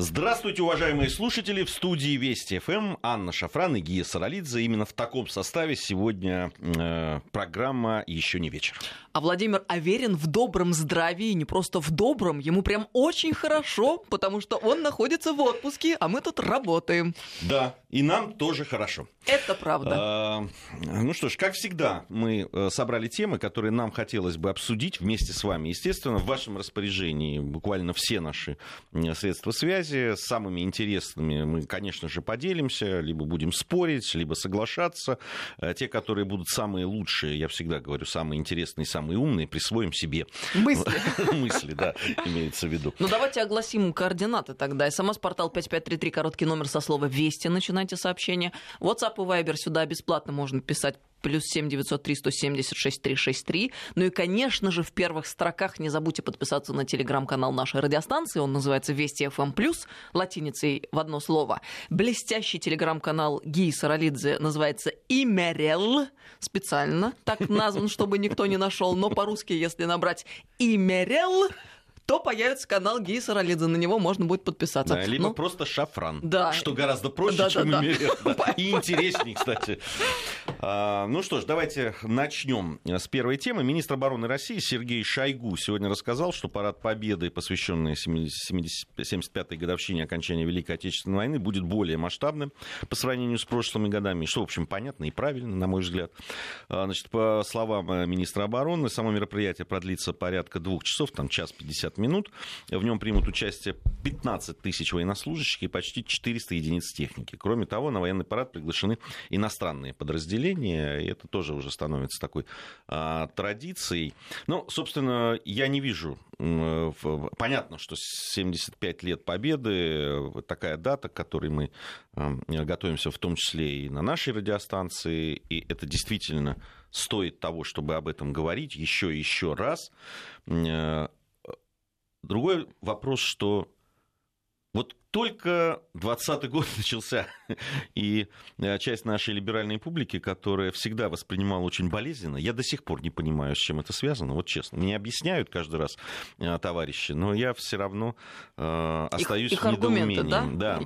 Здравствуйте, уважаемые слушатели. В студии Вести ФМ Анна Шафран и Гия Саралидзе. Именно в таком составе сегодня э, программа «Еще не вечер». А Владимир Аверин в добром здравии, не просто в добром, ему прям очень хорошо, потому что он находится в отпуске, а мы тут работаем. Да, и нам тоже хорошо. Это правда. А, ну что ж, как всегда, мы э, собрали темы, которые нам хотелось бы обсудить вместе с вами. Естественно, в вашем распоряжении буквально все наши средства связи. С самыми интересными мы, конечно же, поделимся, либо будем спорить, либо соглашаться. Э, те, которые будут самые лучшие, я всегда говорю, самые интересные, самые самые умные присвоим себе. Мысли. Мысли, да, имеется в виду. Ну, давайте огласим координаты тогда. СМС-портал 5533, короткий номер со слова «Вести», начинайте сообщение. WhatsApp и Viber сюда бесплатно можно писать плюс 7 903 176 363. Ну и, конечно же, в первых строках не забудьте подписаться на телеграм-канал нашей радиостанции. Он называется Вести FM+, латиницей в одно слово. Блестящий телеграм-канал Гии Саралидзе называется Имерел. Специально так назван, чтобы никто не нашел. Но по-русски, если набрать Имерел, то появится канал Гей Саралидзе, на него можно будет подписаться. Да, либо ну, просто шафран, да. что гораздо проще, да, чем да, да. Да. И интереснее, кстати. А, ну что ж, давайте начнем с первой темы. Министр обороны России Сергей Шойгу сегодня рассказал, что парад Победы, посвященный 75-й годовщине окончания Великой Отечественной войны, будет более масштабным по сравнению с прошлыми годами, что, в общем, понятно и правильно, на мой взгляд. А, значит, по словам э, министра обороны, само мероприятие продлится порядка двух часов, там час 50 минут. В нем примут участие 15 тысяч военнослужащих и почти 400 единиц техники. Кроме того, на военный парад приглашены иностранные подразделения, и это тоже уже становится такой а, традицией. Ну, собственно, я не вижу Понятно, что 75 лет Победы, такая дата, к которой мы готовимся в том числе и на нашей радиостанции, и это действительно стоит того, чтобы об этом говорить еще и еще раз. Другой вопрос, что вот только 20 год начался, и э, часть нашей либеральной публики, которая всегда воспринимала очень болезненно, я до сих пор не понимаю, с чем это связано, вот честно. Мне объясняют каждый раз э, товарищи, но я все равно э, остаюсь их, их в недоумении. Да? да,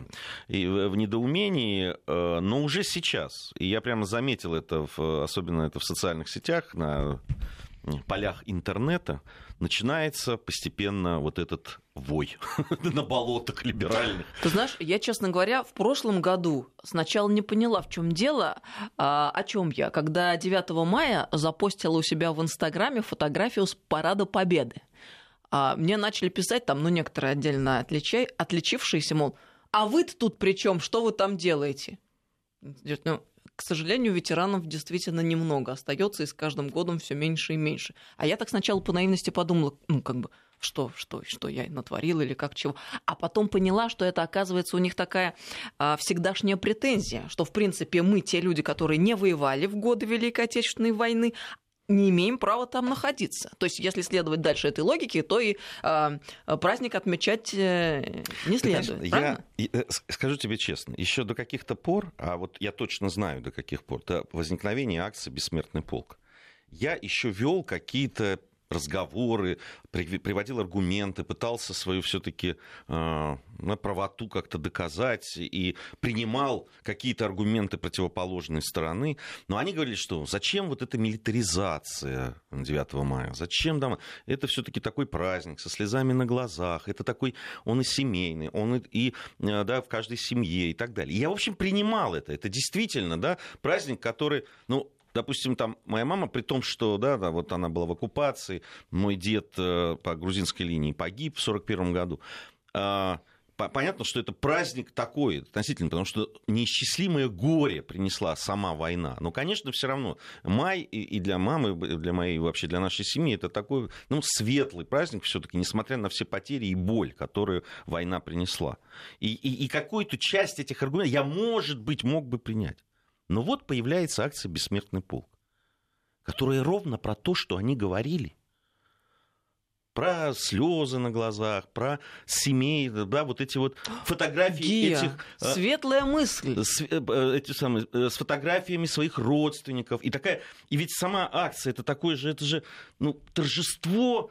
и в недоумении, э, но уже сейчас, и я прямо заметил это, в, особенно это в социальных сетях, на полях интернета, начинается постепенно вот этот вой на болотах либеральных. Ты знаешь, я, честно говоря, в прошлом году сначала не поняла, в чем дело, а, о чем я, когда 9 мая запостила у себя в Инстаграме фотографию с парада Победы. А, мне начали писать там, ну, некоторые отдельно отличай, отличившиеся, мол, а вы-то тут при чем? Что вы там делаете? Ну, к сожалению, ветеранов действительно немного остается, и с каждым годом все меньше и меньше. А я так сначала по наивности подумала, ну, как бы, что, что, что я натворила или как чего. А потом поняла, что это, оказывается, у них такая а, всегдашняя претензия, что, в принципе, мы, те люди, которые не воевали в годы Великой Отечественной войны, не имеем права там находиться. То есть, если следовать дальше этой логике, то и э, праздник отмечать э, не следует. Знаешь, я э, скажу тебе честно, еще до каких-то пор, а вот я точно знаю до каких пор, до возникновения акции «Бессмертный полк», я еще вел какие-то разговоры, приводил аргументы, пытался свою все-таки э, правоту как-то доказать и принимал какие-то аргументы противоположной стороны. Но они говорили, что зачем вот эта милитаризация 9 мая? Зачем там? Это все-таки такой праздник со слезами на глазах. Это такой, он и семейный, он и, и э, да, в каждой семье и так далее. И я, в общем, принимал это. Это действительно да, праздник, который, ну, допустим, там моя мама, при том, что, да, да, вот она была в оккупации, мой дед э, по грузинской линии погиб в 1941 году, а, понятно, что это праздник такой относительно, потому что неисчислимое горе принесла сама война. Но, конечно, все равно май и для мамы, и для моей, вообще для нашей семьи, это такой, ну, светлый праздник все-таки, несмотря на все потери и боль, которую война принесла. И, и, и какую-то часть этих аргументов я, может быть, мог бы принять. Но вот появляется акция «Бессмертный полк», которая ровно про то, что они говорили. Про слезы на глазах, про семей, да, вот эти вот фотографии Гия, этих... А, светлая мысль. С, э, э, эти самые, э, с фотографиями своих родственников. И такая... И ведь сама акция, это такое же, это же, ну, торжество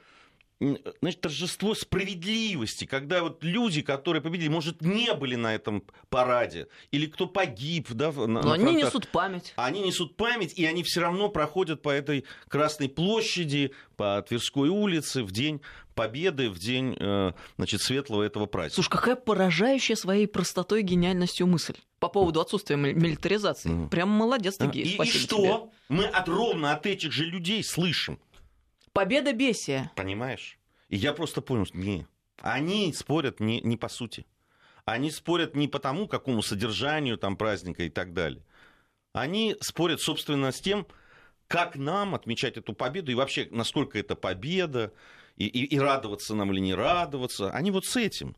значит, торжество справедливости, когда вот люди, которые победили, может, не были на этом параде, или кто погиб, да, на, Но на они фронтах, несут память. Они несут память, и они все равно проходят по этой Красной площади, по Тверской улице в день победы, в день, э, значит, светлого этого праздника. Слушай, какая поражающая своей простотой и гениальностью мысль по поводу отсутствия милитаризации. Прям молодец, Тагиев, и, и что? Тебе. Мы от, ровно от этих же людей слышим. Победа бесия. Понимаешь? И я просто понял, что не. Они спорят не, не по сути. Они спорят не по тому, какому содержанию там праздника и так далее. Они спорят, собственно, с тем, как нам отмечать эту победу и вообще, насколько это победа, и, и, и радоваться нам или не радоваться. Они вот с этим.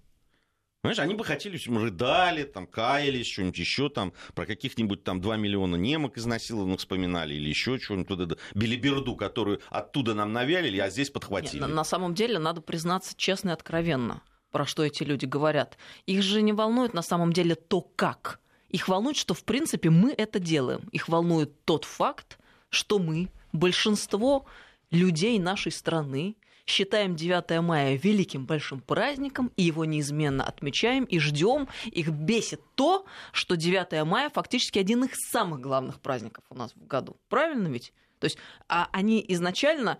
Понимаешь, они бы хотели, чтобы рыдали, там, каялись, что-нибудь еще там, про каких-нибудь там 2 миллиона немок изнасилованных вспоминали, или еще что-нибудь, туда, белиберду, которую оттуда нам навялили, а здесь подхватили. Нет, на самом деле, надо признаться честно и откровенно, про что эти люди говорят. Их же не волнует на самом деле то, как. Их волнует, что, в принципе, мы это делаем. Их волнует тот факт, что мы, большинство людей нашей страны, считаем 9 мая великим большим праздником, и его неизменно отмечаем и ждем. Их бесит то, что 9 мая фактически один из самых главных праздников у нас в году. Правильно ведь? То есть а они изначально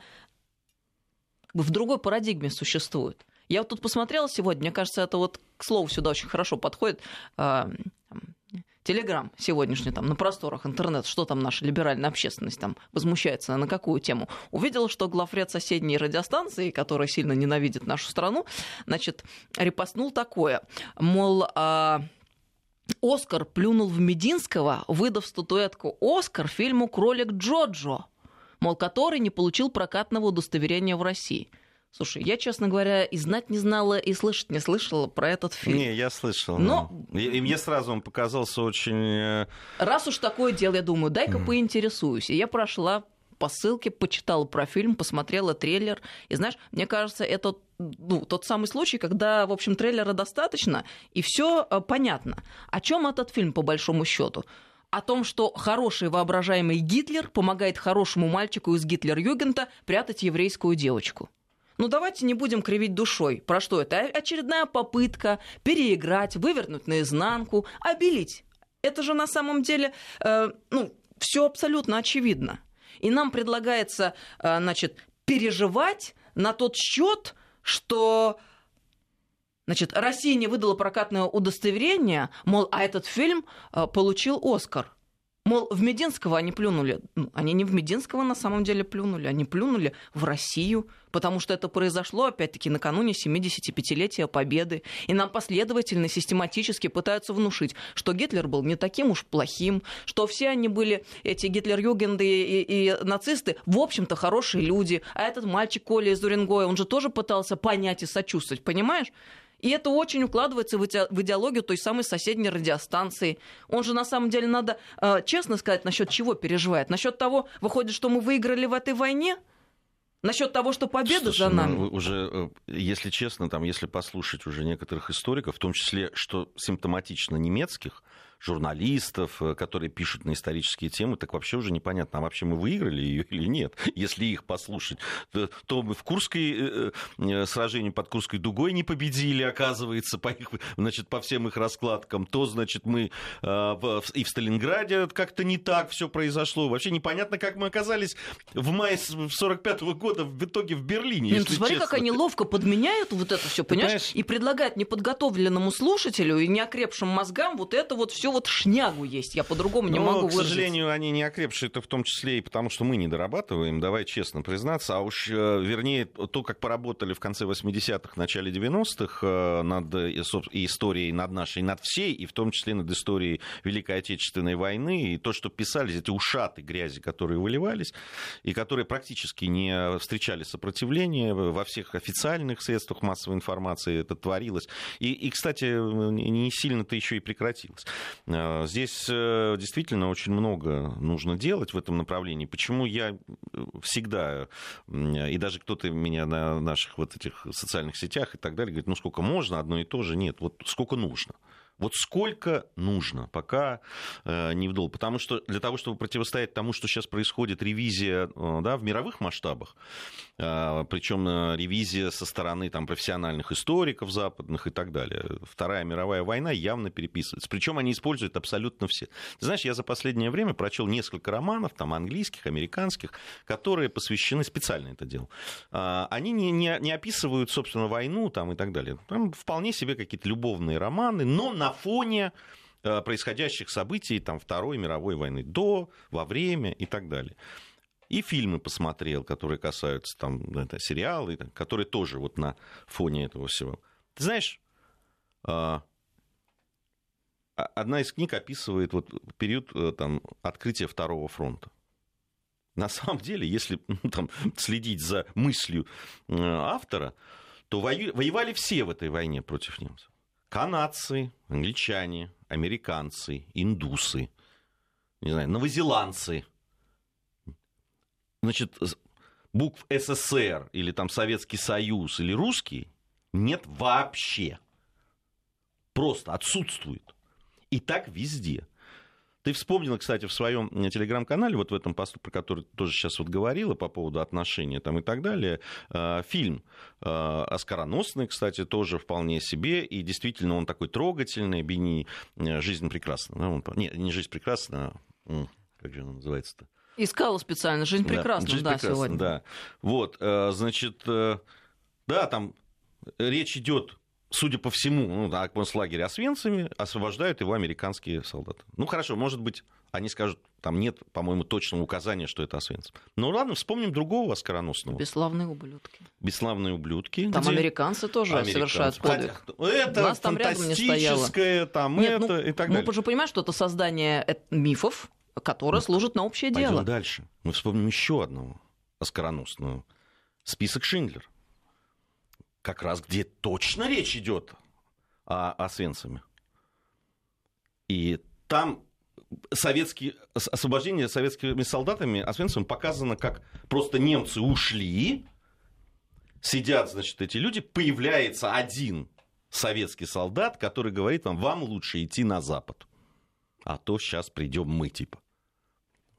в другой парадигме существуют. Я вот тут посмотрела сегодня, мне кажется, это вот к слову сюда очень хорошо подходит. Телеграм сегодняшний там на просторах интернета, что там наша либеральная общественность там возмущается, на какую тему, увидела, что главред соседней радиостанции, которая сильно ненавидит нашу страну, значит, репостнул такое, мол, а, Оскар плюнул в Мединского, выдав статуэтку Оскар фильму «Кролик Джоджо», мол, который не получил прокатного удостоверения в России – Слушай, я, честно говоря, и знать не знала, и слышать не слышала про этот фильм. Не, я слышал. Но... И, мне сразу он показался очень... Э, Раз уж такое дело, я думаю, дай-ка mm. поинтересуюсь. И я прошла по ссылке, почитала про фильм, посмотрела трейлер. И знаешь, мне кажется, это ну, тот самый случай, когда, в общем, трейлера достаточно, и все э, понятно. О чем этот фильм, по большому счету? о том, что хороший воображаемый Гитлер помогает хорошему мальчику из Гитлер-Югента прятать еврейскую девочку. Ну давайте не будем кривить душой. Про что это? Очередная попытка переиграть, вывернуть наизнанку, обелить. Это же на самом деле, э, ну, все абсолютно очевидно. И нам предлагается, э, значит, переживать на тот счет, что Значит, Россия не выдала прокатное удостоверение, мол, а этот фильм э, получил Оскар. Мол, в Мединского они плюнули. Ну, они не в Мединского на самом деле плюнули, они плюнули в Россию, потому что это произошло, опять-таки, накануне 75-летия Победы. И нам последовательно, систематически пытаются внушить, что Гитлер был не таким уж плохим, что все они были, эти гитлер-югенды и, и, нацисты, в общем-то, хорошие люди. А этот мальчик Коля из Уренгоя, он же тоже пытался понять и сочувствовать, понимаешь? И это очень укладывается в идеологию той самой соседней радиостанции. Он же на самом деле надо э, честно сказать, насчет чего переживает. Насчет того, выходит, что мы выиграли в этой войне? Насчет того, что победа Слушай, за нами. Ну, уже, э, если честно, там, если послушать уже некоторых историков, в том числе, что симптоматично немецких, журналистов, э, которые пишут на исторические темы, так вообще уже непонятно, а вообще мы выиграли ее или нет, если их послушать. То, то мы в Курской э, э, сражении под Курской дугой не победили, оказывается, по, их, значит, по всем их раскладкам, то, значит, мы в, и в Сталинграде как-то не так все произошло. Вообще непонятно, как мы оказались в мае 45 -го года в итоге в Берлине. Нет, ну, смотри, честно. как они ловко подменяют вот это все, понимаешь? понимаешь? И предлагают неподготовленному слушателю и неокрепшим мозгам вот это вот все вот шнягу есть. Я по-другому не Но, могу к сожалению, они не окрепшие, это в том числе и потому, что мы не дорабатываем, давай честно признаться. А уж, э, вернее, то, как поработали в конце 80-х, начале 90-х э, над э, историей, над нашей, над всей, и в том числе над историей Великой Отечественной войны, и то, что писались, эти ушаты грязи, которые выливались, и которые практически не встречали сопротивления во всех официальных средствах массовой информации это творилось. И, и кстати, не сильно-то еще и прекратилось. Э, здесь э, действительно очень много нужно делать в этом направлении. Почему я э, всегда, и даже кто-то меня на наших вот этих социальных сетях и так далее, говорит, ну сколько можно, одно и то же, нет, вот сколько нужно. Вот сколько нужно, пока э, не вдул. Потому что для того, чтобы противостоять тому, что сейчас происходит, ревизия э, да, в мировых масштабах, э, причем э, ревизия со стороны там, профессиональных историков западных и так далее. Вторая мировая война явно переписывается. Причем они используют абсолютно все. Ты знаешь, я за последнее время прочел несколько романов, там, английских, американских, которые посвящены, специально это делал. Э, они не, не, не описывают, собственно, войну там, и так далее. Там вполне себе какие-то любовные романы, но на фоне э, происходящих событий там, Второй мировой войны, до, во время и так далее. И фильмы посмотрел, которые касаются там, это, сериалы, которые тоже вот на фоне этого всего. Ты знаешь, э, одна из книг описывает вот период э, там, открытия Второго фронта. На самом деле, если ну, там, следить за мыслью автора, то воевали все в этой войне против немцев. Канадцы, англичане, американцы, индусы, не знаю, новозеландцы. Значит, букв СССР или там Советский Союз или русский нет вообще. Просто отсутствует. И так везде. Ты вспомнила, кстати, в своем телеграм-канале, вот в этом посту, про который ты тоже сейчас вот говорила по поводу отношений там и так далее, э, фильм э, оскароносный, кстати, тоже вполне себе, и действительно он такой трогательный, Бени э, «Жизнь прекрасна». Он, не, не «Жизнь прекрасна», а, как же он называется-то? Искала специально «Жизнь прекрасна», да, жизнь да прекрасна, сегодня. Да, вот, значит, да, там речь идет судя по всему, ну, на концлагере Освенциме освобождают его американские солдаты. Ну, хорошо, может быть, они скажут, там нет, по-моему, точного указания, что это Освенцим. Ну, ладно, вспомним другого оскароносного. Бесславные ублюдки. Бесславные ублюдки. Там где... американцы тоже американцы. совершают подвиг. Это Нас там фантастическое, там нет, это ну, и так далее. Мы же понимаем, что это создание мифов, которые ну, служат на общее пойдем дело. дальше. Мы вспомним еще одного оскароносного. Список Шиндлер как раз где точно речь идет о, о. И там советские, освобождение советскими солдатами Освенцим показано, как просто немцы ушли, сидят, значит, эти люди, появляется один советский солдат, который говорит вам, вам лучше идти на Запад, а то сейчас придем мы, типа.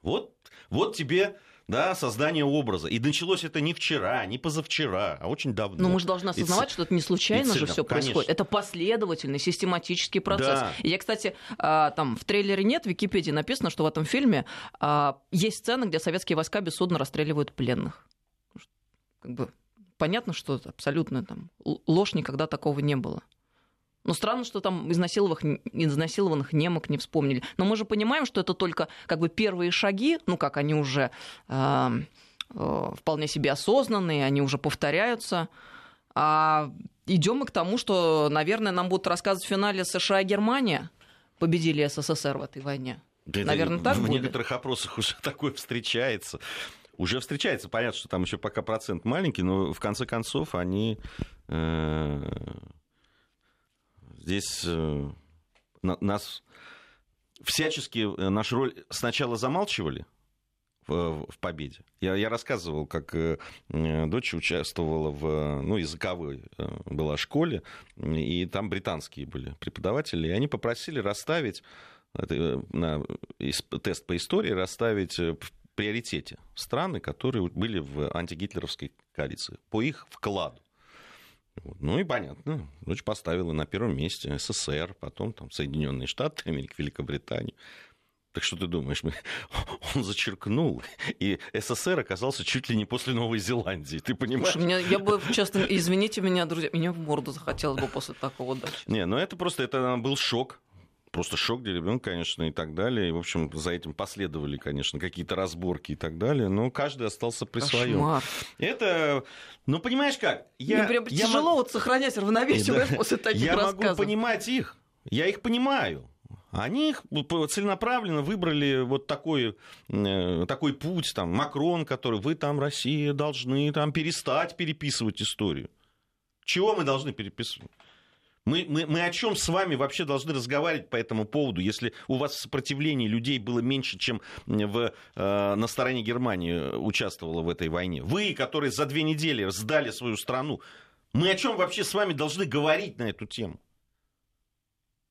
Вот, вот тебе да, создание образа. И началось это не вчера, не позавчера, а очень давно. Но мы же должны осознавать, и, что это не случайно же все происходит. Это последовательный, систематический процесс. Да. И я, кстати, а, там в трейлере нет, в Википедии написано, что в этом фильме а, есть сцены, где советские войска бессудно расстреливают пленных. Как бы понятно, что абсолютно там ложь никогда такого не было. Но странно, что там изнасилованных, изнасилованных немок не вспомнили. Но мы же понимаем, что это только как бы первые шаги, ну как они уже э, э, вполне себе осознанные, они уже повторяются. А идем мы к тому, что, наверное, нам будут рассказывать в финале США и Германия победили СССР в этой войне. Да, Наверное, это, так в будет? В некоторых опросах уже такое встречается. Уже встречается. Понятно, что там еще пока процент маленький, но в конце концов они э, Здесь э, нас всячески э, нашу роль сначала замалчивали в, в победе. Я, я рассказывал, как э, дочь участвовала в ну, языковой была школе, и там британские были преподаватели, и они попросили расставить это, на, тест по истории, расставить в приоритете страны, которые были в антигитлеровской коалиции, по их вкладу. Ну и понятно, дочь поставила на первом месте СССР, потом там Соединенные Штаты Америки, Великобританию. Так что ты думаешь, он зачеркнул, и СССР оказался чуть ли не после Новой Зеландии, ты понимаешь? Слушай, меня, я бы, честно, извините меня, друзья, меня в морду захотелось бы после такого дачи. Не, ну это просто, это был шок, просто шок для ребенка, конечно, и так далее. И, в общем, за этим последовали, конечно, какие-то разборки и так далее. Но каждый остался при своем. Это, ну, понимаешь как? Я, Мне прям я тяжело мог... вот сохранять равновесие да. после таких я рассказов. Я могу понимать их. Я их понимаю. Они их целенаправленно выбрали вот такой, э, такой путь, там, Макрон, который вы там, Россия, должны там перестать переписывать историю. Чего мы должны переписывать? Мы, мы, мы о чем с вами вообще должны разговаривать по этому поводу, если у вас сопротивление людей было меньше, чем в, э, на стороне Германии участвовало в этой войне? Вы, которые за две недели сдали свою страну, мы о чем вообще с вами должны говорить на эту тему?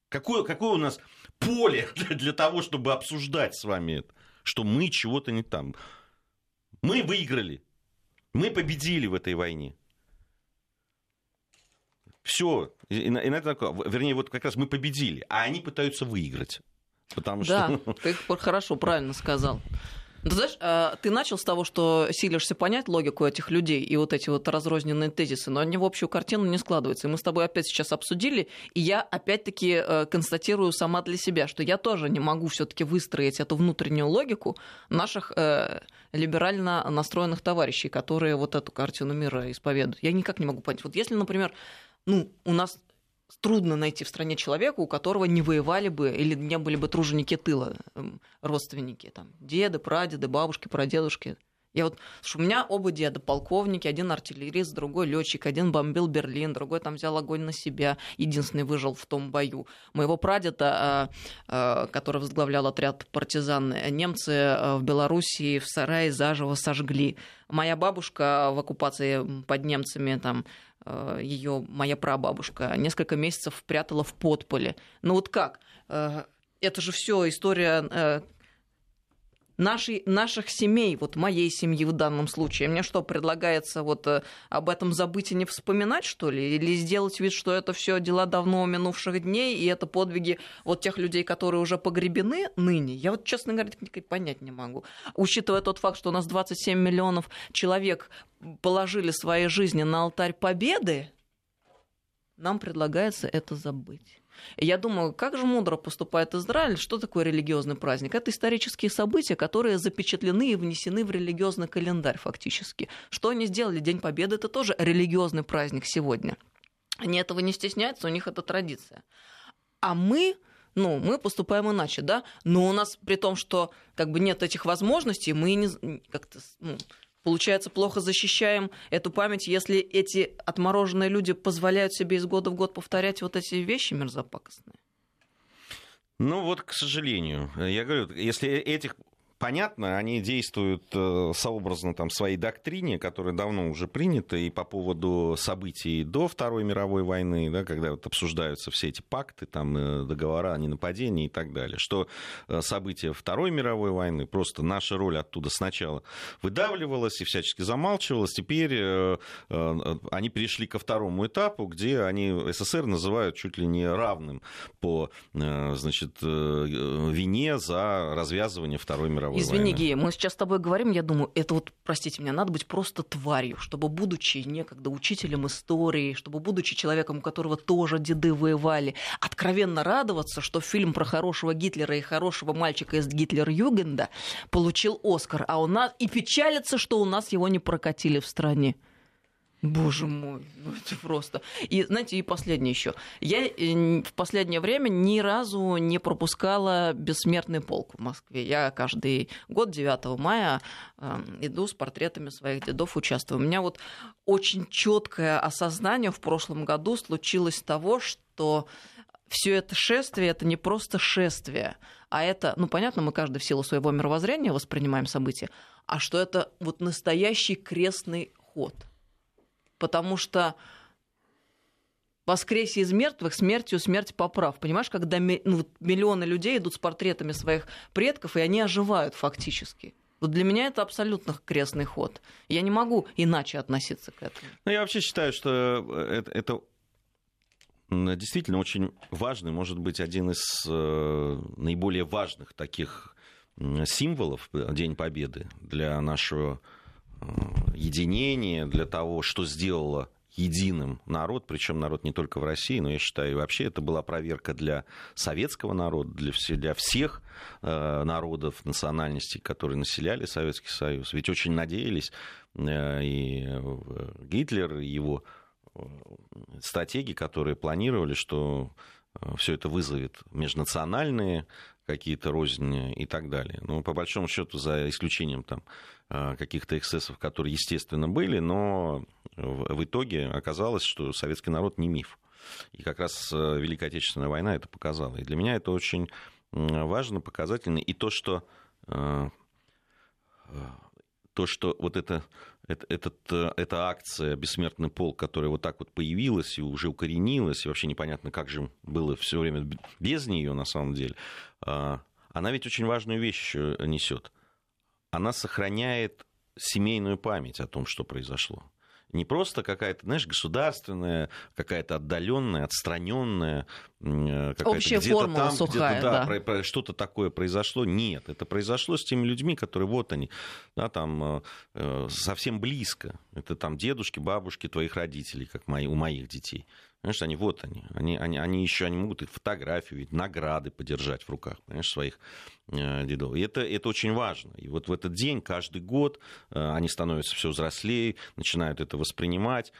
Какое, какое у нас поле для того, чтобы обсуждать с вами это? Что мы чего-то не там. Мы выиграли. Мы победили в этой войне. Все. И, и, и такое, вернее, вот как раз мы победили, а они пытаются выиграть. Потому да, что... ты хорошо, правильно сказал. Ты знаешь, а, ты начал с того, что силишься понять логику этих людей и вот эти вот разрозненные тезисы, но они в общую картину не складываются. И мы с тобой опять сейчас обсудили, и я опять-таки э, констатирую сама для себя, что я тоже не могу все-таки выстроить эту внутреннюю логику наших э, либерально настроенных товарищей, которые вот эту картину мира исповедуют. Я никак не могу понять. Вот если, например, ну, у нас трудно найти в стране человека, у которого не воевали бы или не были бы труженики тыла, эм, родственники, там, деды, прадеды, бабушки, прадедушки. Я вот, слушай, у меня оба деда полковники, один артиллерист, другой летчик, один бомбил Берлин, другой там взял огонь на себя, единственный выжил в том бою. Моего прадеда, а, а, который возглавлял отряд партизан, немцы а, в Белоруссии в сарае заживо сожгли. Моя бабушка в оккупации под немцами там Э, ее моя прабабушка несколько месяцев прятала в подполе. Ну вот как? Э, это же все история э, нашей, наших семей, вот моей семьи в данном случае. Мне что, предлагается вот э, об этом забыть и не вспоминать, что ли? Или сделать вид, что это все дела давно минувших дней, и это подвиги вот тех людей, которые уже погребены ныне? Я вот, честно говоря, понять не могу. Учитывая тот факт, что у нас 27 миллионов человек положили свои жизни на алтарь победы, нам предлагается это забыть. Я думаю, как же мудро поступает Израиль, что такое религиозный праздник? Это исторические события, которые запечатлены и внесены в религиозный календарь фактически. Что они сделали? День Победы – это тоже религиозный праздник сегодня. Они этого не стесняются, у них это традиция. А мы ну, мы поступаем иначе, да, но у нас при том, что как бы нет этих возможностей, мы не как-то ну, Получается, плохо защищаем эту память, если эти отмороженные люди позволяют себе из года в год повторять вот эти вещи мерзопакостные. Ну вот, к сожалению, я говорю, если этих понятно, они действуют э, сообразно там, своей доктрине, которая давно уже принята, и по поводу событий до Второй мировой войны, да, когда вот обсуждаются все эти пакты, там, э, договора о ненападении и так далее, что э, события Второй мировой войны, просто наша роль оттуда сначала выдавливалась и всячески замалчивалась, теперь они перешли ко второму этапу, где они СССР называют чуть ли не равным по значит, вине за развязывание Второй мировой мировой Извини, войны. Гея, мы сейчас с тобой говорим, я думаю, это вот, простите меня, надо быть просто тварью, чтобы, будучи некогда учителем истории, чтобы, будучи человеком, у которого тоже деды воевали, откровенно радоваться, что фильм про хорошего Гитлера и хорошего мальчика из Гитлер-Югенда получил Оскар, а у нас и печалиться, что у нас его не прокатили в стране. Боже мой, ну это просто. И знаете, и последнее еще. Я э, в последнее время ни разу не пропускала бессмертный полк в Москве. Я каждый год 9 мая эм, иду с портретами своих дедов, участвую. У меня вот очень четкое осознание в прошлом году случилось того, что все это шествие это не просто шествие, а это, ну понятно, мы каждый в силу своего мировоззрения воспринимаем события, а что это вот настоящий крестный ход – потому что воскресе из мертвых смертью смерть поправ. Понимаешь, когда ну, миллионы людей идут с портретами своих предков, и они оживают фактически. Вот для меня это абсолютно крестный ход. Я не могу иначе относиться к этому. Ну, я вообще считаю, что это, это действительно очень важный, может быть, один из э, наиболее важных таких символов День Победы для нашего Э, единение, для того, что сделало единым народ, причем народ не только в России, но я считаю, вообще это была проверка для советского народа, для, для всех э, народов, национальностей, которые населяли Советский Союз. Ведь очень надеялись э, и Гитлер, и его э, стратеги, которые планировали, что э, все это вызовет межнациональные какие-то розни и так далее. Но по большому счету, за исключением там, каких-то эксцессов, которые, естественно, были, но в итоге оказалось, что советский народ не миф. И как раз э, Великая Отечественная война это показала. И для меня это очень важно, показательно. И то, что, э, то, что вот это это, этот, э, эта акция «Бессмертный полк», которая вот так вот появилась и уже укоренилась, и вообще непонятно, как же было все время без нее на самом деле, она ведь очень важную вещь несет. Она сохраняет семейную память о том, что произошло не просто какая-то, знаешь, государственная, какая-то отдаленная, отстраненная, э, Общая формула там, сухая, да, да. Про, что-то такое произошло. Нет, это произошло с теми людьми, которые вот они, да, там э, э, совсем близко. Это там дедушки, бабушки твоих родителей, как мои, у моих детей. Понимаешь, они вот они. Они, они, они еще они могут и фотографию, ведь награды подержать в руках, понимаешь, своих э, дедов. И это, это очень важно. И вот в этот день, каждый год, э, они становятся все взрослее, начинают это воспринимать.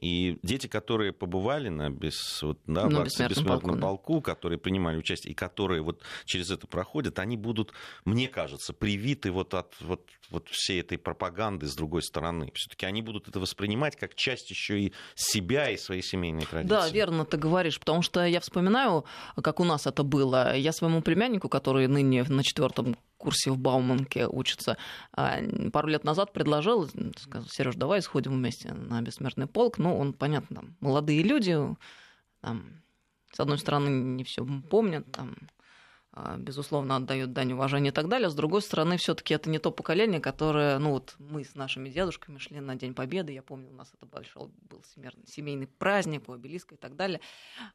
И дети, которые побывали на, без, вот, да, на бессмертном, бессмертном полку, полку, которые принимали участие, и которые вот через это проходят, они будут, мне кажется, привиты вот от вот, вот всей этой пропаганды с другой стороны. Все-таки они будут это воспринимать как часть еще и себя и своей семейной традиции. Да, верно ты говоришь, потому что я вспоминаю, как у нас это было. Я своему племяннику, который ныне на четвертом курсе в Бауманке учится, а, пару лет назад предложил, сказал, Сереж, давай сходим вместе на бессмертный полк. Ну, он, понятно, там, молодые люди, там, с одной стороны, не все помнят, там, безусловно, отдают дань уважения и так далее. С другой стороны, все-таки это не то поколение, которое, ну вот мы с нашими дедушками шли на День Победы, я помню, у нас это большой был семейный праздник, у обелиска и так далее.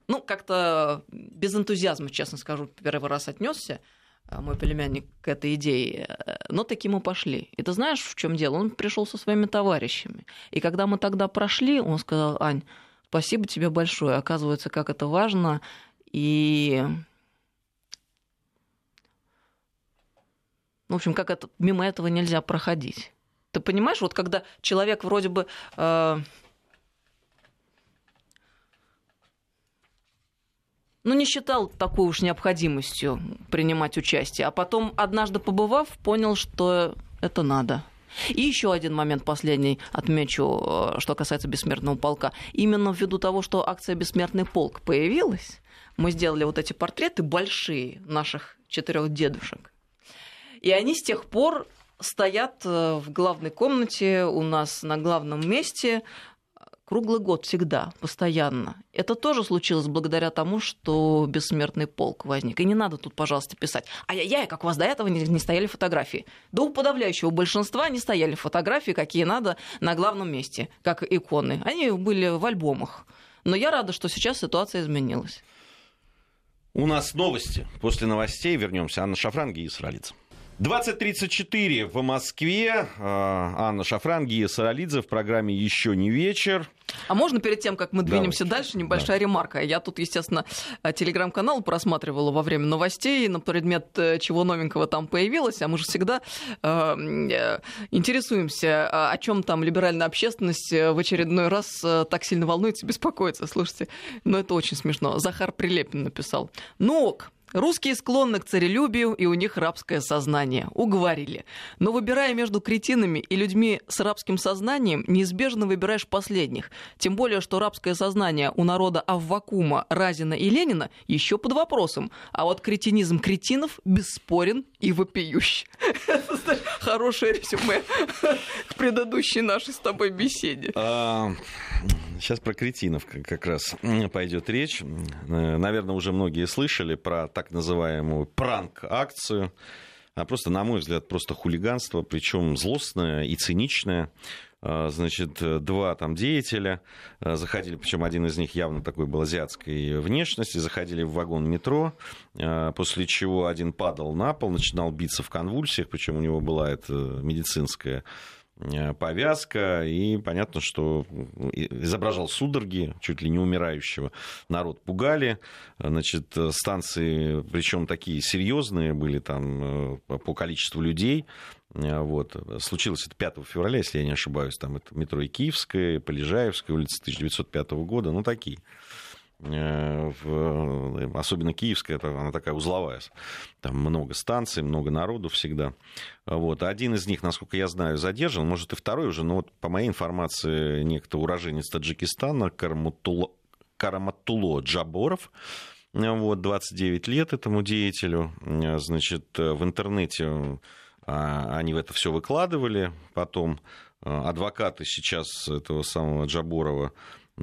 Ну, как-то без энтузиазма, честно скажу, первый раз отнесся. Э, мой племянник к этой идее. Э, но таки мы пошли. И ты знаешь, в чем дело? Он пришел со своими товарищами. И когда мы тогда прошли, он сказал, Ань, спасибо тебе большое. Оказывается, как это важно. И в общем, как это, мимо этого нельзя проходить. Ты понимаешь, вот когда человек вроде бы э, ну, не считал такой уж необходимостью принимать участие. А потом, однажды побывав, понял, что это надо. И еще один момент последний отмечу, э, что касается бессмертного полка. Именно ввиду того, что акция «Бессмертный полк» появилась, мы сделали вот эти портреты большие наших четырех дедушек. И они с тех пор стоят э, в главной комнате у нас на главном месте круглый год всегда, постоянно. Это тоже случилось благодаря тому, что бессмертный полк возник. И не надо тут, пожалуйста, писать, ай-яй-яй, как у вас до этого не, не стояли фотографии. Да у подавляющего большинства не стояли фотографии, какие надо, на главном месте, как иконы. Они были в альбомах. Но я рада, что сейчас ситуация изменилась. У нас новости. После новостей вернемся. Анна Шафранги и Сралица. 20.34 в Москве. А, Анна Шафран, Гия Саралидзе в программе «Еще не вечер». А можно перед тем, как мы двинемся Давай. дальше, небольшая да. ремарка? Я тут, естественно, телеграм-канал просматривала во время новостей на предмет, э, чего новенького там появилось, а мы же всегда э, э интересуемся, о чем там либеральная общественность э, в очередной раз так сильно волнуется, беспокоится. Слушайте, ну это очень смешно. Захар Прилепин написал. Ну ок, Русские склонны к царелюбию, и у них рабское сознание. Уговорили. Но выбирая между кретинами и людьми с рабским сознанием, неизбежно выбираешь последних. Тем более, что рабское сознание у народа Аввакума, Разина и Ленина еще под вопросом. А вот кретинизм кретинов бесспорен и вопиющ. Хорошее резюме к предыдущей нашей с тобой беседе. Сейчас про кретинов как раз пойдет речь. Э, наверное, уже многие слышали про так называемую пранк-акцию. А просто, на мой взгляд, просто хулиганство, причем злостное и циничное. А, значит, два там деятеля а, заходили, причем один из них явно такой был азиатской внешности, заходили в вагон метро, после чего один падал на пол, начинал биться в конвульсиях, причем у него была эта медицинская Э, повязка, и понятно, что изображал судороги, чуть ли не умирающего. Народ пугали, значит, станции, причем такие серьезные были там э, по количеству людей, э, вот. Случилось это 5 февраля, если я не ошибаюсь. Там это метро и Киевская, Полежаевская, улица 1905 года. Ну, такие. Э, в, особенно Киевская, она такая узловая. Там много станций, много народу всегда. Вот. Один из них, насколько я знаю, задержан, может и второй уже, но вот по моей информации некто уроженец Таджикистана Караматуло, Караматуло Джаборов, вот, 29 лет этому деятелю. Значит, в интернете они это все выкладывали потом адвокаты сейчас этого самого Джаборова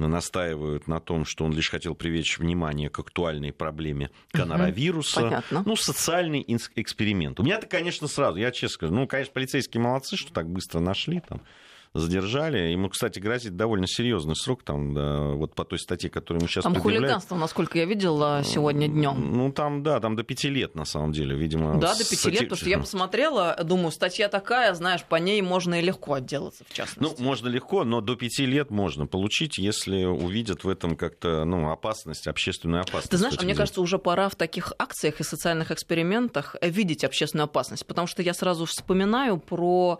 настаивают на том, что он лишь хотел привлечь внимание к актуальной проблеме коронавируса. Понятно. Ну, социальный эксперимент. У меня-то, конечно, сразу, я честно скажу, ну, конечно, полицейские молодцы, что так быстро нашли там задержали. Ему, кстати, грозит довольно серьезный срок, там, да, вот по той статье, которую мы сейчас Там хулиганство, насколько я видела сегодня днем. Ну, там, да, там до пяти лет, на самом деле, видимо. Да, до пяти статьи... лет, потому что я посмотрела, думаю, статья такая, знаешь, по ней можно и легко отделаться, в частности. Ну, можно легко, но до пяти лет можно получить, если увидят в этом как-то, ну, опасность, общественную опасность. Ты знаешь, а мне кажется, уже пора в таких акциях и социальных экспериментах видеть общественную опасность, потому что я сразу вспоминаю про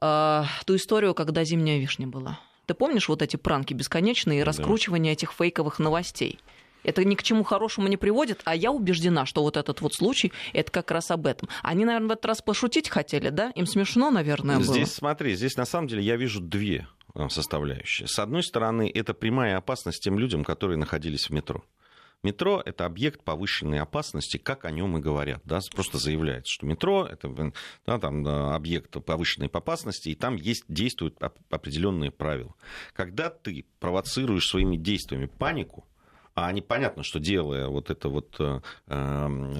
э, ту историю, когда зимняя вишня была. Ты помнишь вот эти пранки бесконечные и раскручивание да. этих фейковых новостей? Это ни к чему хорошему не приводит, а я убеждена, что вот этот вот случай, это как раз об этом. Они, наверное, в этот раз пошутить хотели, да? Им смешно, наверное, было. Здесь, смотри, здесь на самом деле я вижу две э, составляющие. С одной стороны, это прямая опасность тем людям, которые находились в метро. Метро — это объект повышенной опасности, как о нем и говорят. Да? Просто заявляется, что метро — это да, там, объект повышенной опасности, и там есть, действуют определенные правила. Когда ты провоцируешь своими действиями панику, а они, понятно, что делая вот это вот э,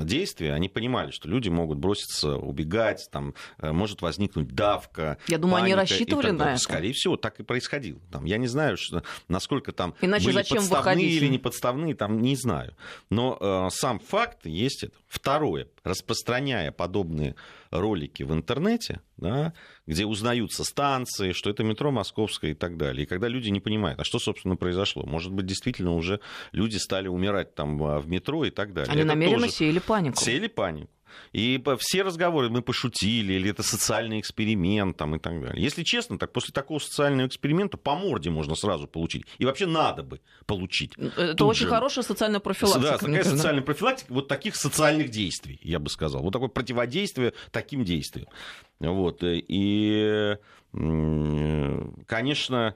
действие, они понимали, что люди могут броситься, убегать, там э, может возникнуть давка. Я думаю, они рассчитывали на это. Скорее всего, так и происходило. Там, я не знаю, что, насколько там Иначе были зачем подставные выходить? или не подставные, там не знаю. Но э, сам факт есть это. Второе, распространяя подобные ролики в интернете, да, где узнаются станции, что это метро московское и так далее. И когда люди не понимают, а что, собственно, произошло. Может быть, действительно уже люди стали умирать там а, в метро и так далее. Они это намеренно тоже... сеяли панику. Сеяли панику. И все разговоры мы пошутили, или это социальный эксперимент там, и так далее. Если честно, так после такого социального эксперимента по морде можно сразу получить. И вообще надо бы получить. Это Тут очень же. хорошая социальная профилактика. Да, такая социальная профилактика вот таких социальных действий, я бы сказал. Вот такое противодействие таким действиям. Вот. И, конечно,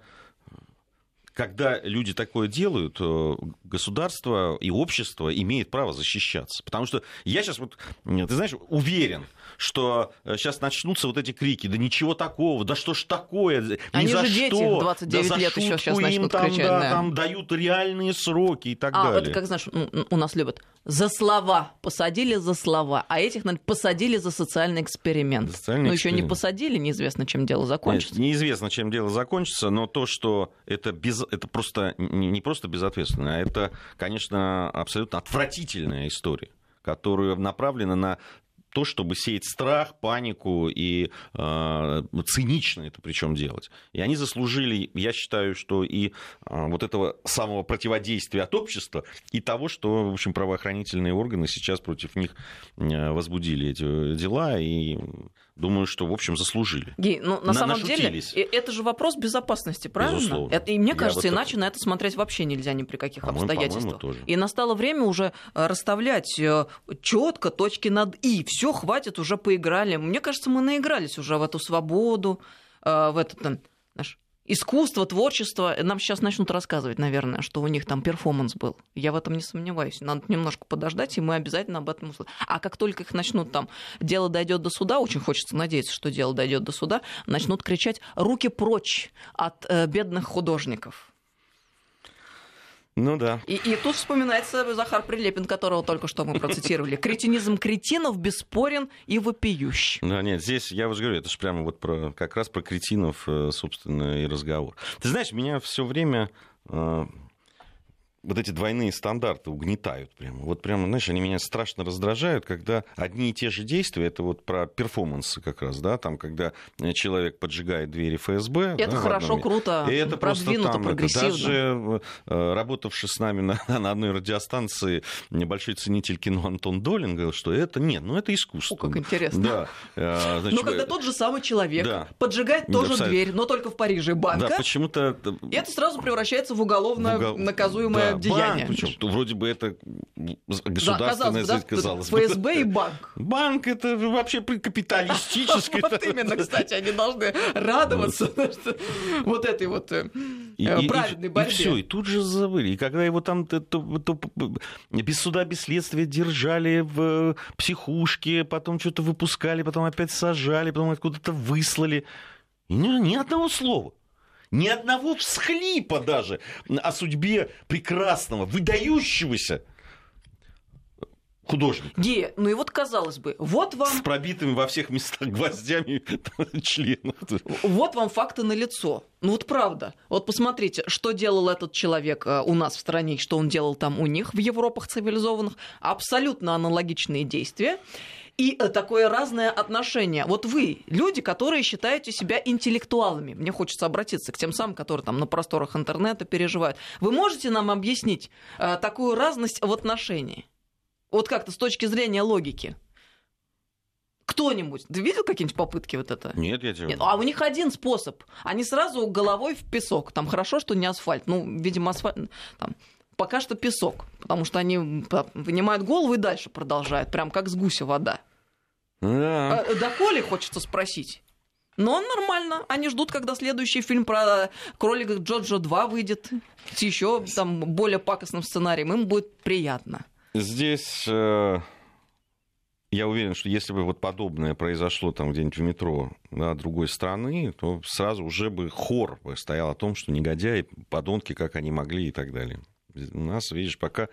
когда люди такое делают, э, государство и общество имеет право защищаться. Потому что я сейчас вот, ты знаешь, уверен, что сейчас э, начнутся вот эти крики, да ничего такого, да что ж такое, Они ни же за дети что, 29 да лет еще сейчас начнут им там, кричать. Да, да. там дают реальные сроки и так а, далее. вот как знаешь, у нас любят за слова, посадили за слова, а этих, наверное, посадили за социальный эксперимент. Социальный но эксперимент. еще не посадили, неизвестно, чем дело закончится. Нет, неизвестно, чем дело закончится, но то, что это, без, это просто не просто безответственно, а это, конечно, абсолютно отвратительная история которая направлена на то, чтобы сеять страх, панику и э, цинично это причем делать. И они заслужили, я считаю, что и э, вот этого самого противодействия от общества, и того, что, в общем, правоохранительные органы сейчас против них э, возбудили эти дела, и думаю, что, в общем, заслужили. Гей, ну, на, на самом нашутились. деле, это же вопрос безопасности, правильно? Безусловно. Это, и мне кажется, вот иначе это... на это смотреть вообще нельзя ни при каких по-моему, обстоятельствах. Тоже. И настало время уже расставлять четко точки над «и». Все, хватит, уже поиграли. Мне кажется, мы наигрались уже в эту свободу, в этот наш искусство, творчество. Нам сейчас начнут рассказывать, наверное, что у них там перформанс был. Я в этом не сомневаюсь. Надо немножко подождать, и мы обязательно об этом услышим. А как только их начнут там, дело дойдет до суда, очень хочется надеяться, что дело дойдет до суда, начнут кричать «руки прочь от э, бедных художников». Ну да. И, и тут вспоминается Захар Прилепин, которого только что мы процитировали. Кретинизм кретинов бесспорен и вопиющ. Да, нет, здесь я уже говорю, это же прямо вот про, как раз про кретинов, собственно, и разговор. Ты знаешь, меня все время вот эти двойные стандарты угнетают прямо. Вот прямо, знаешь, они меня страшно раздражают, когда одни и те же действия, это вот про перформансы как раз, да, там, когда человек поджигает двери ФСБ. Это да, хорошо, круто, и это продвинуто, там, прогрессивно. Это даже э, работавший с нами на, на одной радиостанции небольшой ценитель кино Антон Долин говорил, что это нет, ну это искусство. О, как интересно. Да. Э, значит, но когда тот же самый человек да. поджигает тоже да, дверь, но только в Париже банка, да, почему-то... это сразу превращается в уголовно в угол... наказуемое да, деяние. Банк, причем, вроде бы это государственное, да, казалось, бы. ФСБ и банк. Банк это вообще капиталистический. Вот именно, кстати, они должны радоваться вот этой вот э, праведной борьбе. И все, и тут же забыли. И когда его там без суда, без следствия держали в психушке, потом что-то выпускали, потом опять сажали, потом откуда-то выслали. Ни, ни одного слова. Ни одного всхлипа даже о судьбе прекрасного, выдающегося художника. Ге, ну и вот казалось бы, вот вам... С пробитыми во всех местах гвоздями членов. Вот вам факты на лицо. Ну вот правда. Вот посмотрите, что делал этот человек э, у нас в стране, что он делал там у них в Европах цивилизованных. Абсолютно аналогичные действия и э, такое разное отношение. Вот вы, люди, которые считаете себя интеллектуалами, мне хочется обратиться к тем самым, которые там на просторах интернета переживают. Вы можете нам объяснить э, такую разность в отношении? Вот как-то с точки зрения логики. Кто-нибудь? Ты видел какие-нибудь попытки вот это? Нет, я тебе... Нет, а у них один способ. Они сразу головой в песок. Там хорошо, что не асфальт. Ну, видимо, асфальт... Там, пока что песок. Потому что они вынимают голову и дальше продолжают. Прям как с гуся вода. Да. А, до Коли хочется спросить. Но нормально. Они ждут, когда следующий фильм про кролика Джоджо 2 выйдет с еще там более пакостным сценарием. Им будет приятно. Здесь э, я уверен, что если бы вот подобное произошло там где-нибудь в метро да, другой страны, то сразу уже бы хор бы стоял о том, что негодяи, подонки, как они могли и так далее. У нас, видишь, пока,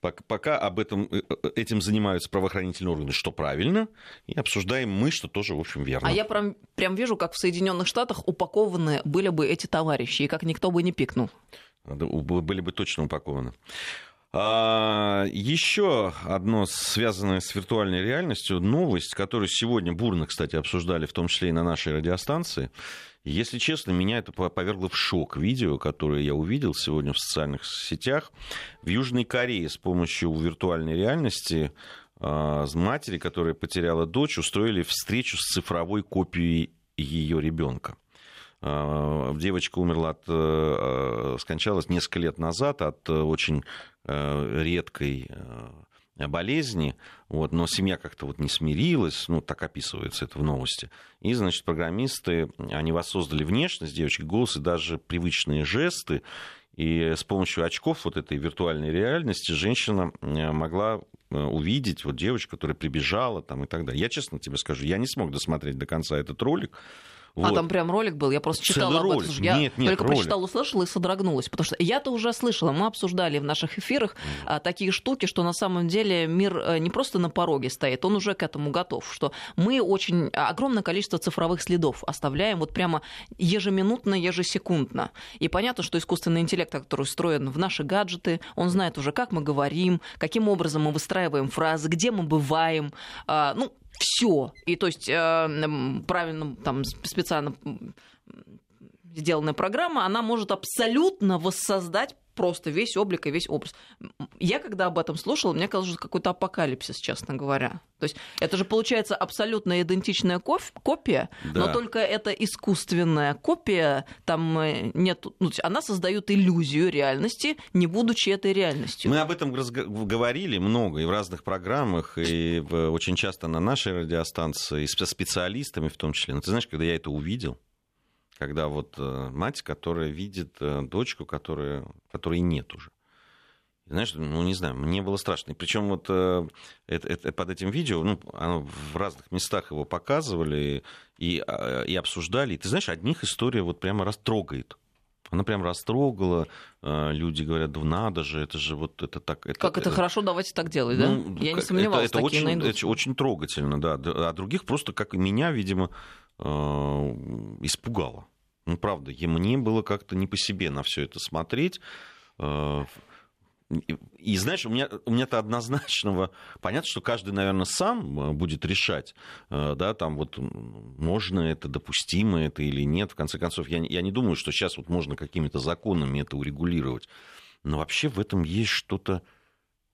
пока, пока об этом, э, э, этим занимаются правоохранительные органы, что правильно, и обсуждаем мы, что тоже, в общем, верно. А я прям, прям вижу, как в Соединенных Штатах упакованы были бы эти товарищи, и как никто бы не пикнул. Были бы точно упакованы. А, еще одно связанное с виртуальной реальностью новость, которую сегодня бурно, кстати, обсуждали, в том числе и на нашей радиостанции. Если честно, меня это повергло в шок. Видео, которое я увидел сегодня в социальных сетях. В Южной Корее с помощью виртуальной реальности а, матери, которая потеряла дочь, устроили встречу с цифровой копией ее ребенка. А, девочка умерла от, э, скончалась несколько лет назад от э, очень Э, редкой э, болезни, вот, но семья как-то вот не смирилась, ну, так описывается это в новости. И, значит, программисты, они воссоздали внешность девочки, голос и даже привычные жесты, и с помощью очков вот этой виртуальной реальности женщина э, могла увидеть вот девочку, которая прибежала там и так далее. Я честно тебе скажу, я не смог досмотреть до конца этот ролик, вот. А там прям ролик был, я просто читала об этом. Я нет, нет, только ролик. прочитала, услышала и содрогнулась. Потому что я-то уже слышала, мы обсуждали в наших эфирах mm. такие штуки, что на самом деле мир э, не просто на пороге стоит, он уже к этому готов. Что мы очень огромное количество цифровых следов оставляем вот прямо ежеминутно, ежесекундно. И понятно, что искусственный интеллект, который устроен в наши гаджеты, он знает уже, как мы говорим, каким образом мы выстраиваем фразы, где мы бываем. А, ну, все. И то есть э, правильно там специально сделанная программа, она может абсолютно воссоздать просто весь облик и весь образ. Я когда об этом слушала, мне казалось, что какой-то апокалипсис, честно говоря. То есть это же получается абсолютно идентичная копия, да. но только это искусственная копия, там э, нет, ну, она создает иллюзию реальности, не будучи этой реальностью. Мы об этом говорили много и в разных программах, и очень часто на нашей радиостанции, и со специалистами в том числе. Но ты знаешь, когда я это увидел, когда вот э, мать, которая видит э, дочку, которая, которой нет уже. Знаешь, ну не знаю, мне было страшно. Причем вот э, это, это, под этим видео, ну, оно в разных местах его показывали и, а, и обсуждали. И ты знаешь, одних история вот прямо растрогает. Она прям растрогала. Люди говорят, да надо же, это же вот это так. Это, как это, это хорошо, давайте так делать, да? Ну, Я не сомневалась, это, это такие очень, Это очень трогательно, да. А других просто, как и меня, видимо, испугало. Ну, правда, и мне было как-то не по себе на все это смотреть. Э, и, знаешь, у меня, у меня-то однозначного... Понятно, что каждый, наверное, сам э, будет решать, э, да, там вот можно это, допустимо это или нет. В конце концов, я, я не думаю, что сейчас вот можно какими-то законами это урегулировать. Но вообще в этом есть что-то,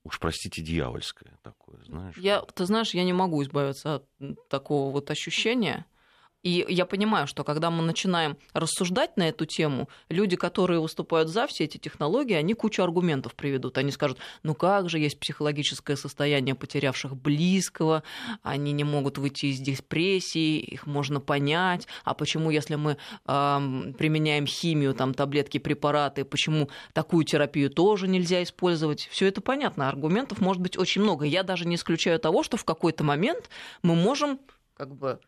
уж простите, дьявольское такое, знаешь. Я, ты знаешь, я не могу избавиться от такого вот ощущения. И я понимаю, что когда мы начинаем рассуждать на эту тему, люди, которые выступают за все эти технологии, они кучу аргументов приведут. Они скажут, ну как же, есть психологическое состояние потерявших близкого, они не могут выйти из депрессии, их можно понять. А почему, если мы э, применяем химию, там, таблетки, препараты, почему такую терапию тоже нельзя использовать? Все это понятно. Аргументов может быть очень много. Я даже не исключаю того, что в какой-то момент мы можем как бы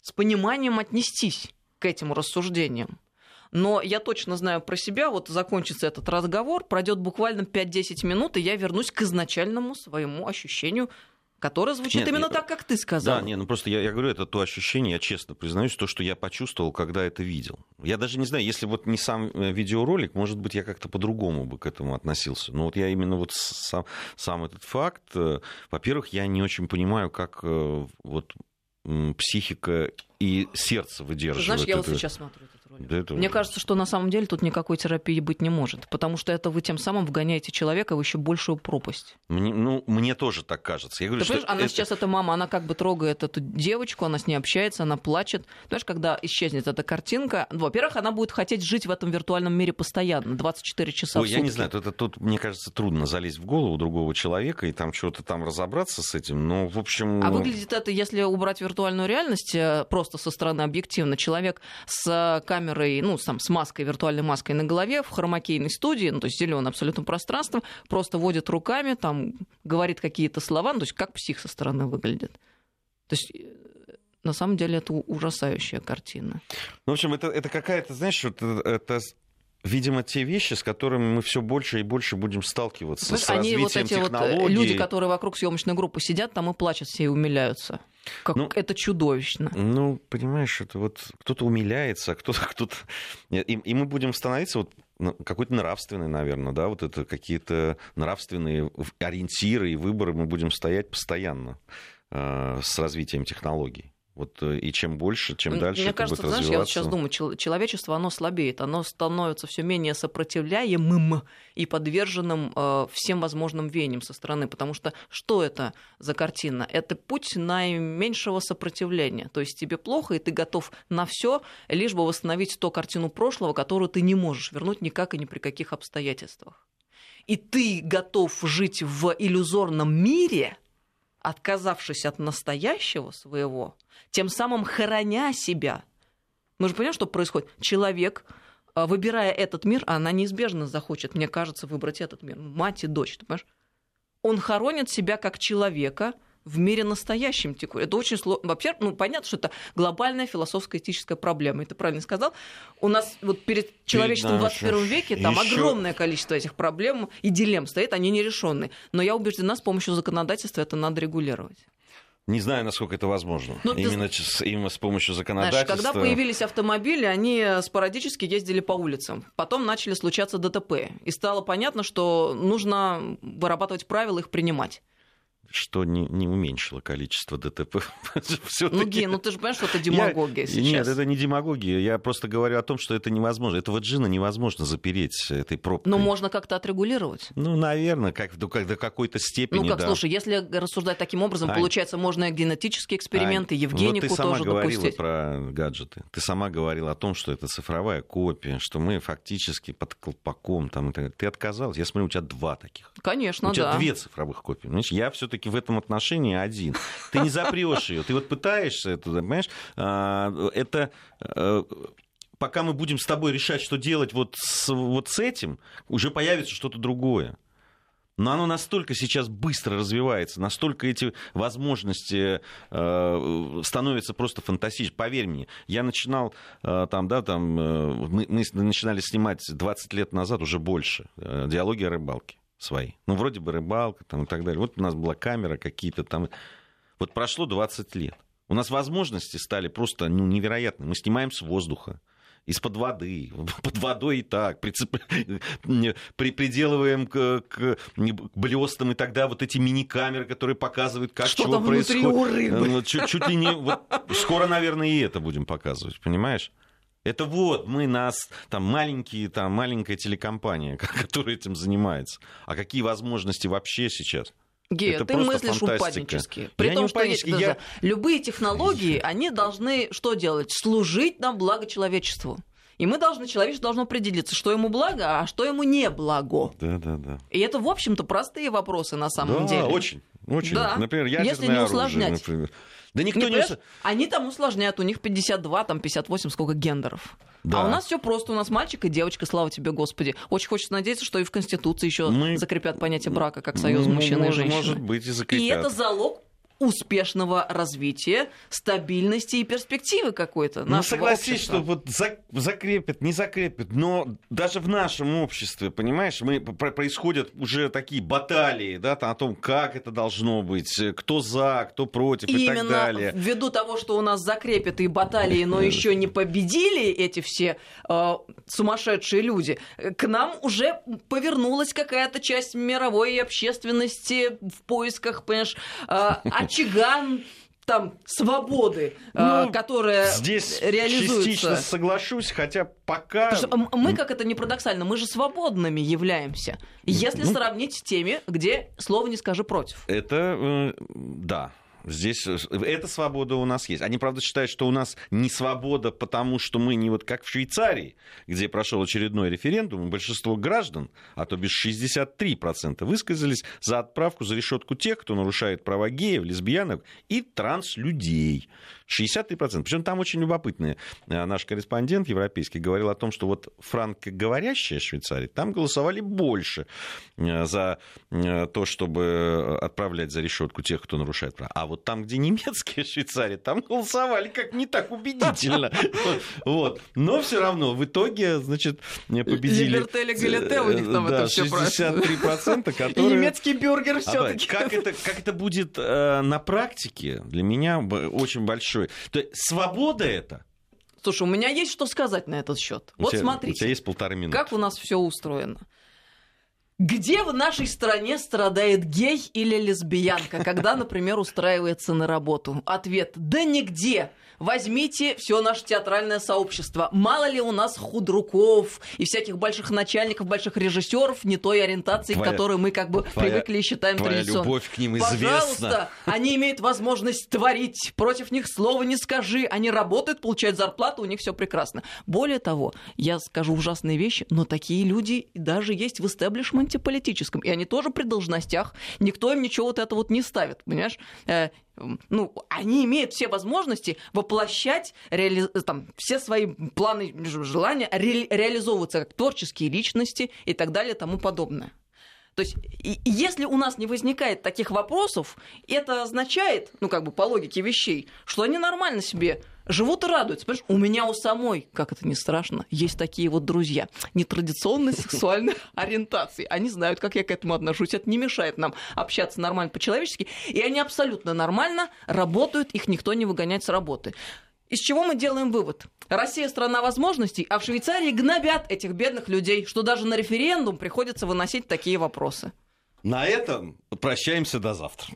с пониманием отнестись к этим рассуждениям. Но я точно знаю про себя, вот закончится этот разговор, пройдет буквально 5-10 минут, и я вернусь к изначальному своему ощущению которое звучит Нет, именно нет, так, как ты сказал. Да, не, ну просто я, я говорю, это то ощущение, я честно признаюсь, то, что я почувствовал, когда это видел. Я даже не знаю, если вот не сам э, видеоролик, может быть, я как-то по-другому бы к этому относился. Но вот я именно вот сам, сам этот факт, э, во-первых, я не очень понимаю, как э, вот психика и сердце выдерживают. Знаешь, я вот сейчас смотрю этот ролик. Да это... Мне кажется, что на самом деле тут никакой терапии быть не может, потому что это вы тем самым вгоняете человека в еще большую пропасть. Мне, ну, мне тоже так кажется. Я говорю, Ты что она это... сейчас, эта мама, она как бы трогает эту девочку, она с ней общается, она плачет. Знаешь, когда исчезнет эта картинка, ну, во-первых, она будет хотеть жить в этом виртуальном мире постоянно, 24 часа Ой, в сутки. я не знаю, это тут, мне кажется, трудно залезть в голову другого человека и там что-то там разобраться с этим, но, в общем... А выглядит это, если убрать виртуальную реальность, э, просто со стороны объективно, человек с камерой, ну, там, с маской, виртуальной маской на голове в хромакейной студии, ну, то есть зеленое абсолютно пространство, просто водит руками, там, говорит какие-то слова, ну, то есть как псих со стороны выглядит. То есть э, на самом деле это ужасающая картина. Ну, в общем, это, это какая-то, знаешь, вот это, это видимо, те вещи, с которыми мы все больше и больше будем сталкиваться Знаешь, с они развитием вот эти технологий. Вот люди, которые вокруг съемочной группы сидят, там и плачут все и умиляются. Как ну, это чудовищно. Ну, понимаешь, это вот кто-то умиляется, а кто-то кто-то. И, и мы будем становиться вот какой-то нравственный, наверное, да, вот это какие-то нравственные ориентиры и выборы мы будем стоять постоянно э, с развитием технологий. Вот, э, и чем больше, чем дальше Мне кажется, будет знаешь, развиваться... я вот сейчас думаю, человечество, оно слабеет, оно становится все менее сопротивляемым и подверженным э, всем возможным веяниям со стороны, потому что что это за картина? Это путь наименьшего сопротивления, то есть тебе плохо, и ты готов на все, лишь бы восстановить ту картину прошлого, которую ты не можешь вернуть никак и ни при каких обстоятельствах. И ты готов жить в иллюзорном мире, отказавшись от настоящего своего, тем самым хороня себя. Мы же понимаем, что происходит. Человек, а, выбирая этот мир, а она неизбежно захочет, мне кажется, выбрать этот мир. Мать и дочь, ты понимаешь? Он хоронит себя как человека – в мире настоящем текущем. Это очень сложно. Вообще, ну, понятно, что это глобальная философская этическая проблема. Ты правильно сказал. У нас вот перед человечеством в 21 веке там еще... огромное количество этих проблем и дилемм стоит, они нерешенные. Но я убеждена, с помощью законодательства это надо регулировать. Не знаю, насколько это возможно. Ну, именно, ты... с, именно с помощью законодательства. Знаешь, когда появились автомобили, они спорадически ездили по улицам. Потом начали случаться ДТП. И стало понятно, что нужно вырабатывать правила, их принимать что не, не уменьшило количество ДТП. ну, Ген, ну ты же понимаешь, что это демагогия я, сейчас. Нет, это не демагогия. Я просто говорю о том, что это невозможно. Этого джина невозможно запереть этой пробкой. Но можно как-то отрегулировать. Ну, наверное, как, до, до какой-то степени, Ну, как, да. слушай, если рассуждать таким образом, Ань, получается, можно генетические эксперименты, Ань, Евгенику ну, ты сама тоже говорила допустить. про гаджеты. Ты сама говорила о том, что это цифровая копия, что мы фактически под колпаком там и. Ты отказалась. Я смотрю, у тебя два таких. Конечно, да. У тебя две цифровых копии. Понимаешь? Я все-таки все-таки в этом отношении один. Ты не запрешь ее. Ты вот пытаешься это, понимаешь? А, это э, пока мы будем с тобой решать, что делать вот с, вот с этим, уже появится что-то другое. Но оно настолько сейчас быстро развивается, настолько эти возможности э, становятся просто фантастическими. Поверь мне, я начинал э, там, да, там, э, мы, мы начинали снимать 20 лет назад, уже больше, э, диалоги о рыбалке свои. Ну, вроде бы рыбалка там, и так далее. Вот у нас была камера какие-то там. Вот прошло 20 лет. У нас возможности стали просто ну, невероятны. Мы снимаем с воздуха из-под воды, под водой и так, прицеп... при, приделываем к, к блестам, и тогда вот эти мини-камеры, которые показывают, как что чего происходит. Ну, чуть, чуть ли не... Вот, скоро, наверное, и это будем показывать, понимаешь? Это вот мы нас, там маленькие, там маленькая телекомпания, которая этим занимается. А какие возможности вообще сейчас? Гея, это ты мыслишь фантастика. упаднически. При я том, не что есть, я... любые технологии, они должны что делать? Служить на благо человечеству. И мы должны, человечество должно определиться, что ему благо, а что ему не благо. Да, да, да. И это, в общем-то, простые вопросы на самом да, деле. очень. Очень. Да. Например, ядерное Если не усложнять. оружие, например. Да никто не, не... Они там усложняют, у них 52, там 58, сколько гендеров. Да. А у нас все просто, у нас мальчик и девочка, слава тебе, Господи. Очень хочется надеяться, что и в Конституции еще Мы... закрепят понятие брака как союз ну, мужчины может, и женщины. Может быть, и закрепят. И это залог успешного развития, стабильности и перспективы какой-то. Ну, согласись, общества. что вот за, закрепят, не закрепят, но даже в нашем обществе, понимаешь, мы, происходят уже такие баталии, да, о том, как это должно быть, кто за, кто против Именно и так далее. ввиду того, что у нас закрепят и баталии, но еще не победили эти все э, сумасшедшие люди, к нам уже повернулась какая-то часть мировой общественности в поисках, понимаешь, э, очаган там свободы, а, ну, которая здесь реализуется. частично соглашусь, хотя пока... мы, как это не парадоксально, мы же свободными являемся, если ну, сравнить с теми, где слово не скажи против. Это, э, да, Здесь э, эта свобода у нас есть. Они, правда, считают, что у нас не свобода, потому что мы не вот как в Швейцарии, где прошел очередной референдум, и большинство граждан, а то без 63%, высказались за отправку за решетку тех, кто нарушает права геев, лесбиянок и транслюдей. 63%. Причем там очень любопытный э, наш корреспондент европейский говорил о том, что вот франкоговорящая Швейцария, там голосовали больше э, за э, то, чтобы отправлять за решетку тех, кто нарушает права. А вот там, где немецкие Швейцарии, там голосовали как не так убедительно. Вот. Но все равно в итоге, значит, победили... Либертель Галете у них там это все 63%, которые... И немецкий бюргер все таки Как это, как это будет на практике, для меня очень большой большой. То есть свобода это. Слушай, у меня есть что сказать на этот счет. Вот тебя, смотрите. У тебя есть полторы минуты. Как у нас все устроено. Где в нашей стране страдает гей или лесбиянка, когда, например, устраивается на работу? Ответ – да нигде. Возьмите все наше театральное сообщество. Мало ли у нас худруков и всяких больших начальников, больших режиссеров не той ориентации, твоя, к которой мы как бы твоя, привыкли и считаем твоя любовь к ним известна. Пожалуйста, они имеют возможность творить. Против них слова не скажи. Они работают, получают зарплату, у них все прекрасно. Более того, я скажу ужасные вещи, но такие люди даже есть в истеблишменте политическом. И они тоже при должностях. Никто им ничего вот это вот не ставит, понимаешь? Э, ну, они имеют все возможности воплощать реали... там, все свои планы, желания, ре... реализовываться как творческие личности и так далее тому подобное. То есть, если у нас не возникает таких вопросов, это означает, ну, как бы по логике вещей, что они нормально себе живут и радуются. Понимаешь, у меня у самой, как это не страшно, есть такие вот друзья нетрадиционной сексуальной ориентации. Они знают, как я к этому отношусь. Это не мешает нам общаться нормально по-человечески. И они абсолютно нормально работают, их никто не выгоняет с работы. Из чего мы делаем вывод? Россия страна возможностей, а в Швейцарии гнобят этих бедных людей, что даже на референдум приходится выносить такие вопросы. На этом прощаемся до завтра.